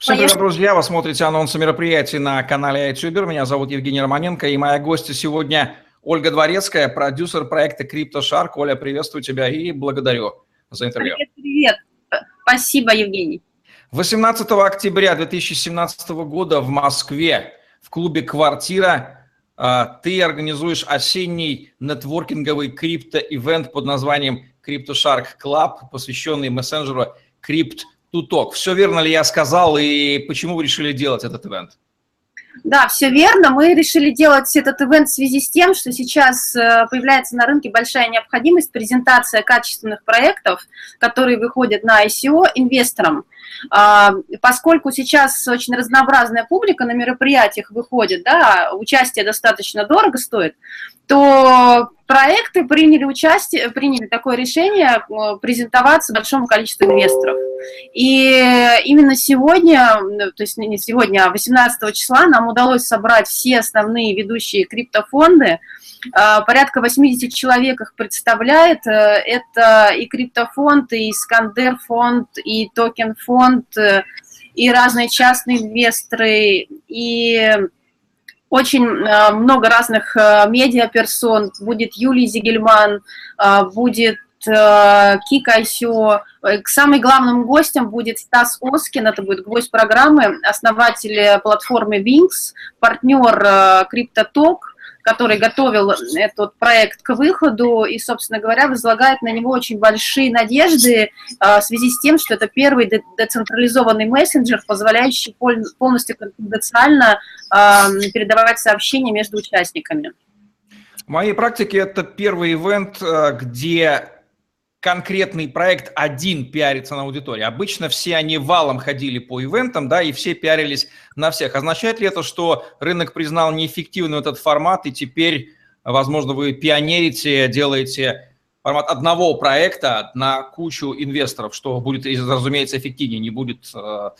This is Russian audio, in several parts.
Всем привет, друзья! Вы смотрите анонсы мероприятий на канале iTuber. Меня зовут Евгений Романенко, и моя гостья сегодня Ольга Дворецкая, продюсер проекта CryptoShark. Оля, приветствую тебя и благодарю за интервью. Привет, привет. Спасибо, Евгений. 18 октября 2017 года в Москве в клубе «Квартира» а, ты организуешь осенний нетворкинговый крипто-ивент под названием CryptoShark Club, посвященный мессенджеру Crypt Туток. Все верно ли я сказал и почему вы решили делать этот ивент? Да, все верно. Мы решили делать этот ивент в связи с тем, что сейчас э, появляется на рынке большая необходимость презентация качественных проектов, которые выходят на ICO инвесторам. А, поскольку сейчас очень разнообразная публика на мероприятиях выходит, да, участие достаточно дорого стоит, то проекты приняли участие, приняли такое решение э, презентоваться большому количеству инвесторов. И именно сегодня, то есть не сегодня, а 18 числа нам удалось собрать все основные ведущие криптофонды, а, порядка 80 человек их представляет. Э, это и криптофонд, и Искандер фонд, и токен фонд, э, и разные частные инвесторы, и очень э, много разных медиаперсон. Будет Юлий Зигельман, будет Кик Айсё. К самым главным гостям будет Стас Оскин, это будет гость программы, основатель платформы Wings, партнер CryptoTalk, который готовил этот проект к выходу и, собственно говоря, возлагает на него очень большие надежды а, в связи с тем, что это первый децентрализованный мессенджер, позволяющий полностью конфиденциально а, передавать сообщения между участниками. В моей практике это первый ивент, а, где конкретный проект один пиарится на аудитории. Обычно все они валом ходили по ивентам, да, и все пиарились на всех. Означает ли это, что рынок признал неэффективным этот формат, и теперь, возможно, вы пионерите, делаете формат одного проекта на кучу инвесторов, что будет, разумеется, эффективнее, не будет э,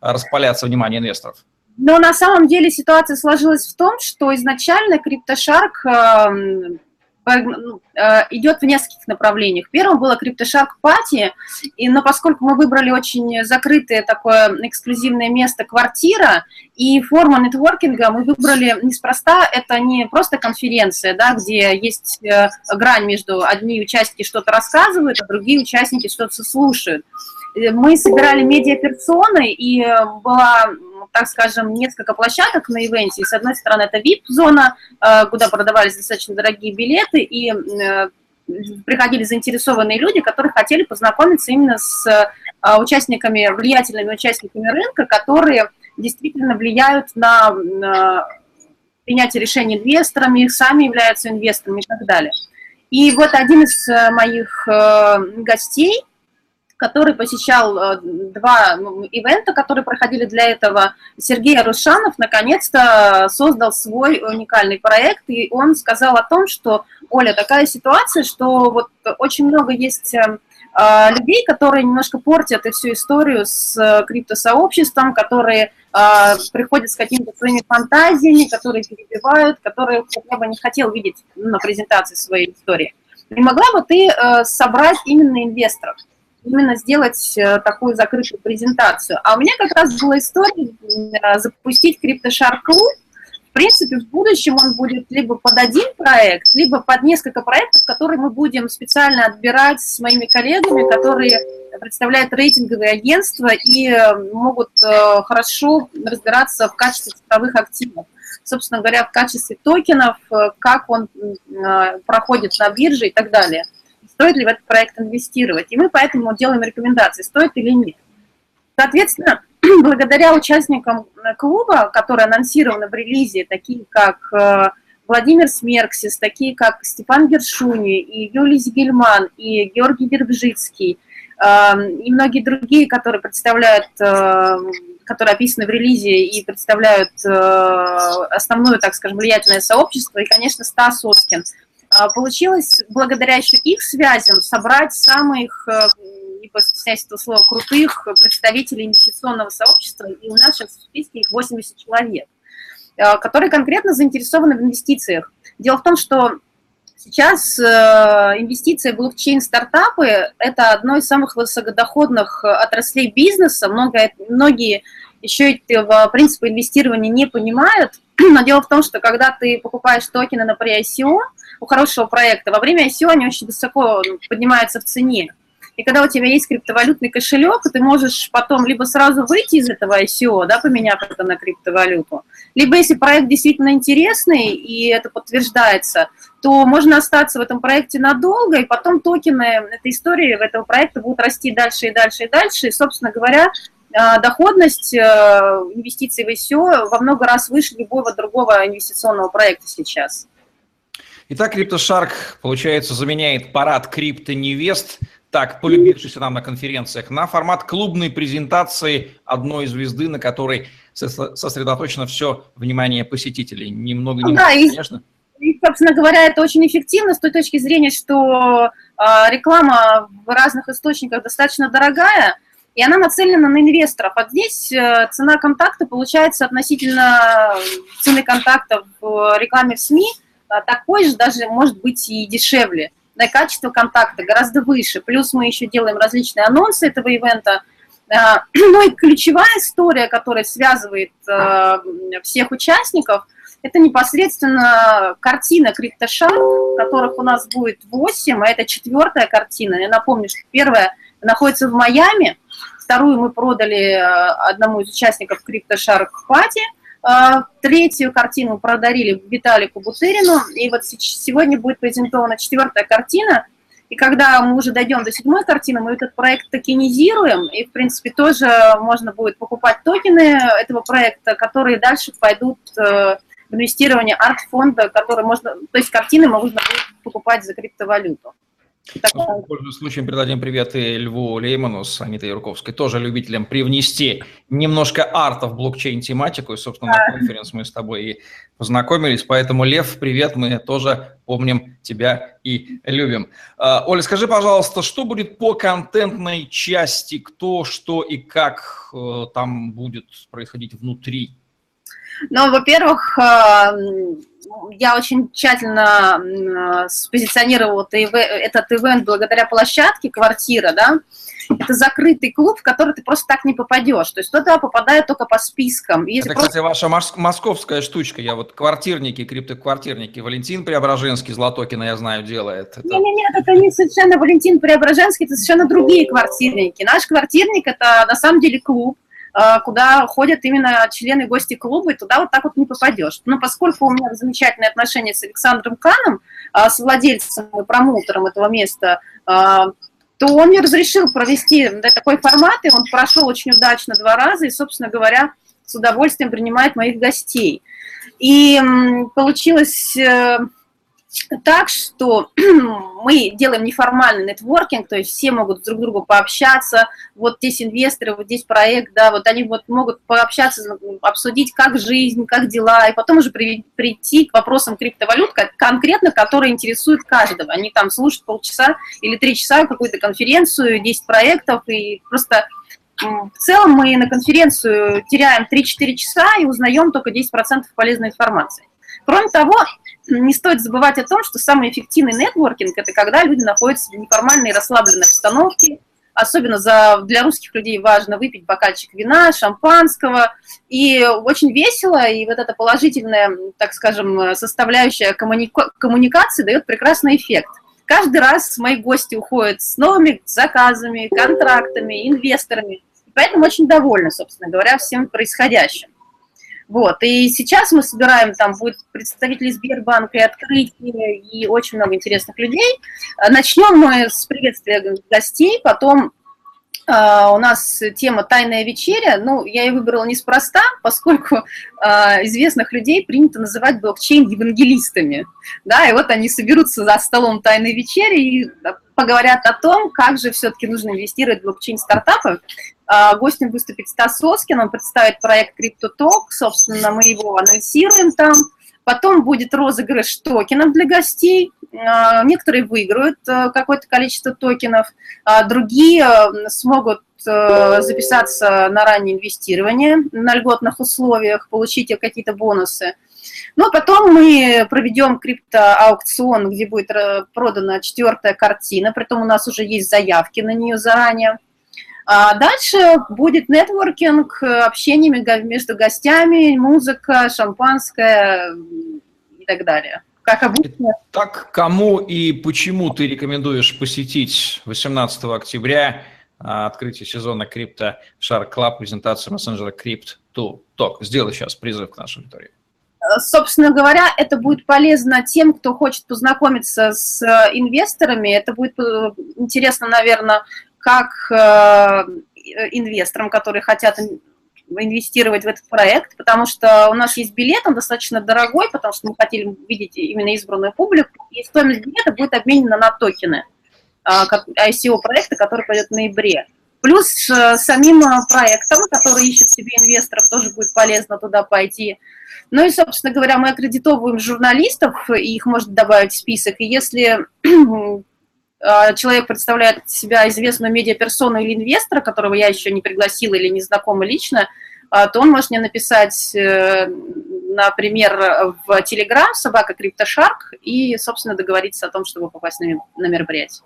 распаляться внимание инвесторов? Но на самом деле ситуация сложилась в том, что изначально CryptoShark э, идет в нескольких направлениях. Первым было CryptoShark Party, и, но поскольку мы выбрали очень закрытое такое эксклюзивное место, квартира, и форма нетворкинга мы выбрали неспроста, это не просто конференция, да, где есть э, грань между одни участники что-то рассказывают, а другие участники что-то слушают. Э, мы собирали медиаперсоны, и была так скажем, несколько площадок на ивенте. С одной стороны, это VIP-зона, э, куда продавались достаточно дорогие билеты, и э, приходили заинтересованные люди, которые хотели познакомиться именно с э, участниками, влиятельными участниками рынка, которые действительно влияют на принятие решений инвесторами, сами являются инвесторами и так далее. И вот один из моих гостей – который посещал э, два ну, ивента, которые проходили для этого. Сергей Арушанов наконец-то создал свой уникальный проект, и он сказал о том, что, Оля, такая ситуация, что вот очень много есть э, э, людей, которые немножко портят эту всю историю с криптосообществом, которые приходят с какими-то своими фантазиями, которые перебивают, которые я бы не хотел видеть на презентации своей истории. Не могла бы ты собрать именно инвесторов? Именно сделать э, такую закрытую презентацию. А у меня как раз была история э, запустить CryptoShark. В принципе, в будущем он будет либо под один проект, либо под несколько проектов, которые мы будем специально отбирать с моими коллегами, которые представляют рейтинговые агентства и э, могут хорошо разбираться в качестве цифровых активов. Собственно говоря, в качестве токенов, как он проходит на бирже и так далее стоит ли в этот проект инвестировать. И мы поэтому делаем рекомендации, стоит или нет. Соответственно, благодаря участникам клуба, которые анонсированы в релизе, такие как э, Владимир Смерксис, такие как Степан Гершуни, и Юлий Зигельман, и Георгий Дербжицкий, эм, и многие другие, которые представляют, э, которые описаны в релизе и представляют э, основное, так скажем, влиятельное сообщество, и, конечно, Стас Оскин – получилось благодаря еще их связям собрать самых, э, не постесняюсь этого слова, крутых представителей инвестиционного сообщества, и у нас сейчас в списке их 80 человек, э, которые конкретно заинтересованы в инвестициях. Дело в том, что Сейчас э, инвестиции в блокчейн-стартапы – это одно из самых высокодоходных отраслей бизнеса. Много, многие еще и в принципе инвестирования не понимают. Но дело в том, что когда ты покупаешь токены на pre-ICO у хорошего проекта, во время ICO они очень высоко поднимаются в цене. И когда у тебя есть криптовалютный кошелек, ты можешь потом либо сразу выйти из этого ICO, да, поменяв это на криптовалюту, либо если проект действительно интересный и это подтверждается, то можно остаться в этом проекте надолго, и потом токены этой истории, этого проекта будут расти дальше и дальше и дальше. И, собственно говоря, доходность э, инвестиций в ICO во много раз выше любого другого инвестиционного проекта сейчас. Итак, CryptoShark, получается, заменяет парад крипто-невест так, полюбившийся нам на конференциях, на формат клубной презентации одной звезды, на которой сосредоточено все внимание посетителей. Немного не да, конечно. И, собственно говоря, это очень эффективно с той точки зрения, что э, реклама в разных источниках достаточно дорогая, и она нацелена на инвесторов. А здесь э, цена контакта получается относительно цены контакта в рекламе в СМИ э, такой же, даже может быть и дешевле да, качество контакта гораздо выше. Плюс мы еще делаем различные анонсы этого ивента. А, ну и ключевая история, которая связывает а, всех участников, это непосредственно картина CryptoShark, которых у нас будет 8, а это четвертая картина. Я напомню, что первая находится в Майами, вторую мы продали а, одному из участников CryptoShark Party – а, третью картину продарили Виталику Бутырину, и вот сегодня будет презентована четвертая картина, и когда мы уже дойдем до седьмой картины, мы этот проект токенизируем, и, в принципе, тоже можно будет покупать токены этого проекта, которые дальше пойдут э, в инвестирование арт-фонда, который можно, то есть картины можно будет покупать за криптовалюту. Ну, пользуясь случаем, передадим привет и Льву Лейману с Анитой Юрковской, тоже любителям привнести немножко арта в блокчейн-тематику, и, собственно, на конференции мы с тобой и познакомились, поэтому, Лев, привет, мы тоже помним тебя и любим. А, Оля, скажи, пожалуйста, что будет по контентной части, кто, что и как э, там будет происходить внутри? Ну, во-первых, а, я очень тщательно спозиционировала этот ивент благодаря площадке «Квартира», да, это закрытый клуб, в который ты просто так не попадешь. То есть туда попадают только по спискам. Если это, просто... кстати, ваша московская штучка. Я вот квартирники, криптоквартирники. Валентин Преображенский, Златокина, я знаю, делает. Это... Нет, нет, нет, это не совершенно Валентин Преображенский, это совершенно другие квартирники. Наш квартирник – это на самом деле клуб, Э, куда ходят именно члены гости клуба, и туда вот так вот не попадешь. Но поскольку у меня замечательные отношения с Александром Каном, э, с владельцем и промоутером этого места, э, то он мне разрешил провести такой формат, и он прошел очень удачно два раза, и, собственно говоря, с удовольствием принимает моих гостей. И получилось так, что мы делаем неформальный нетворкинг, то есть все могут друг с другом пообщаться, вот здесь инвесторы, вот здесь проект, да, вот они вот могут пообщаться, обсудить, как жизнь, как дела, и потом уже прийти к вопросам криптовалют, конкретно, которые интересуют каждого. Они там слушают полчаса или три часа какую-то конференцию, 10 проектов, и просто в целом мы на конференцию теряем 3-4 часа и узнаем только 10% полезной информации. Кроме того, не стоит забывать о том, что самый эффективный нетворкинг – это когда люди находятся в неформальной расслабленной обстановке, особенно за, для русских людей важно выпить бокальчик вина, шампанского, и очень весело, и вот эта положительная, так скажем, составляющая коммуника- коммуникации дает прекрасный эффект. Каждый раз мои гости уходят с новыми заказами, контрактами, инвесторами, поэтому очень довольны, собственно говоря, всем происходящим. Вот, и сейчас мы собираем, там будет представители Сбербанка и открытие, и очень много интересных людей. Начнем мы с приветствия гостей, потом Uh, у нас тема «Тайная вечеря». Ну, я ее выбрала неспроста, поскольку uh, известных людей принято называть блокчейн-евангелистами. Да, и вот они соберутся за столом «Тайной вечери» и поговорят о том, как же все-таки нужно инвестировать в блокчейн-стартапы. Uh, гостем выступит Стас Соскин, он представит проект CryptoTalk, собственно, мы его анонсируем там. Потом будет розыгрыш токенов для гостей. А, некоторые выиграют э, какое-то количество токенов, а другие э, смогут э, записаться на раннее инвестирование на льготных условиях, получить какие-то бонусы. Ну, а потом мы проведем криптоаукцион, где будет продана четвертая картина, при этом у нас уже есть заявки на нее заранее. А дальше будет нетворкинг, общение между гостями, музыка, шампанское и так далее. Как обычно. Так, кому и почему ты рекомендуешь посетить 18 октября а, открытие сезона Крипто Shark Club, презентацию мессенджера Crypto Talk? Сделай сейчас призыв к нашей аудитории. Собственно говоря, это будет полезно тем, кто хочет познакомиться с инвесторами. Это будет э, интересно, наверное, как э, инвесторам, которые хотят инвестировать в этот проект, потому что у нас есть билет, он достаточно дорогой, потому что мы хотели видеть именно избранную публику, и стоимость билета будет обменена на токены а, ICO проекта, который пойдет в ноябре. Плюс э, самим проектом, который ищет себе инвесторов, тоже будет полезно туда пойти. Ну и, собственно говоря, мы аккредитовываем журналистов, и их можно добавить в список. И если а, человек представляет себя известную медиаперсону или инвестора, которого я еще не пригласила или не знакома лично, а, то он может мне написать, э, например, в Telegram собака CryptoShark и, собственно, договориться о том, чтобы попасть на мероприятие.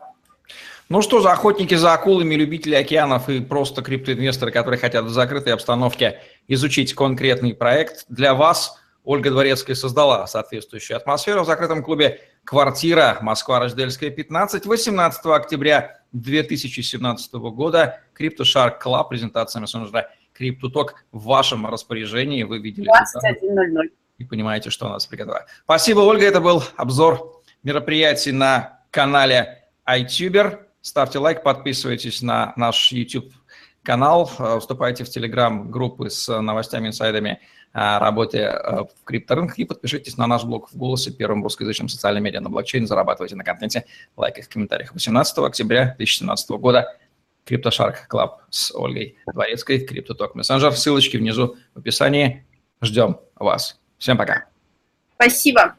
Ну что за охотники за акулами, любители океанов и просто криптоинвесторы, которые хотят в закрытой обстановке изучить конкретный проект, для вас Ольга Дворецкая создала соответствующую атмосферу в закрытом клубе «Квартира. Москва. Рождельская, 15». 18 октября 2017 года CryptoShark Club, презентация мессенджера CryptoTalk в вашем распоряжении. Вы видели 21.00. И понимаете, что у нас приготовлено. Спасибо, Ольга. Это был обзор мероприятий на канале iTuber. Ставьте лайк, подписывайтесь на наш YouTube канал, э, вступайте в телеграм-группы с новостями, инсайдами о работе э, в крипторынках и подпишитесь на наш блог в «Голосе», первым русскоязычным социальным медиа на блокчейн, зарабатывайте на контенте, лайках, комментариях. 18 октября 2017 года CryptoShark Club с Ольгой Дворецкой, CryptoTalk Messenger. Ссылочки внизу в описании. Ждем вас. Всем пока. Спасибо.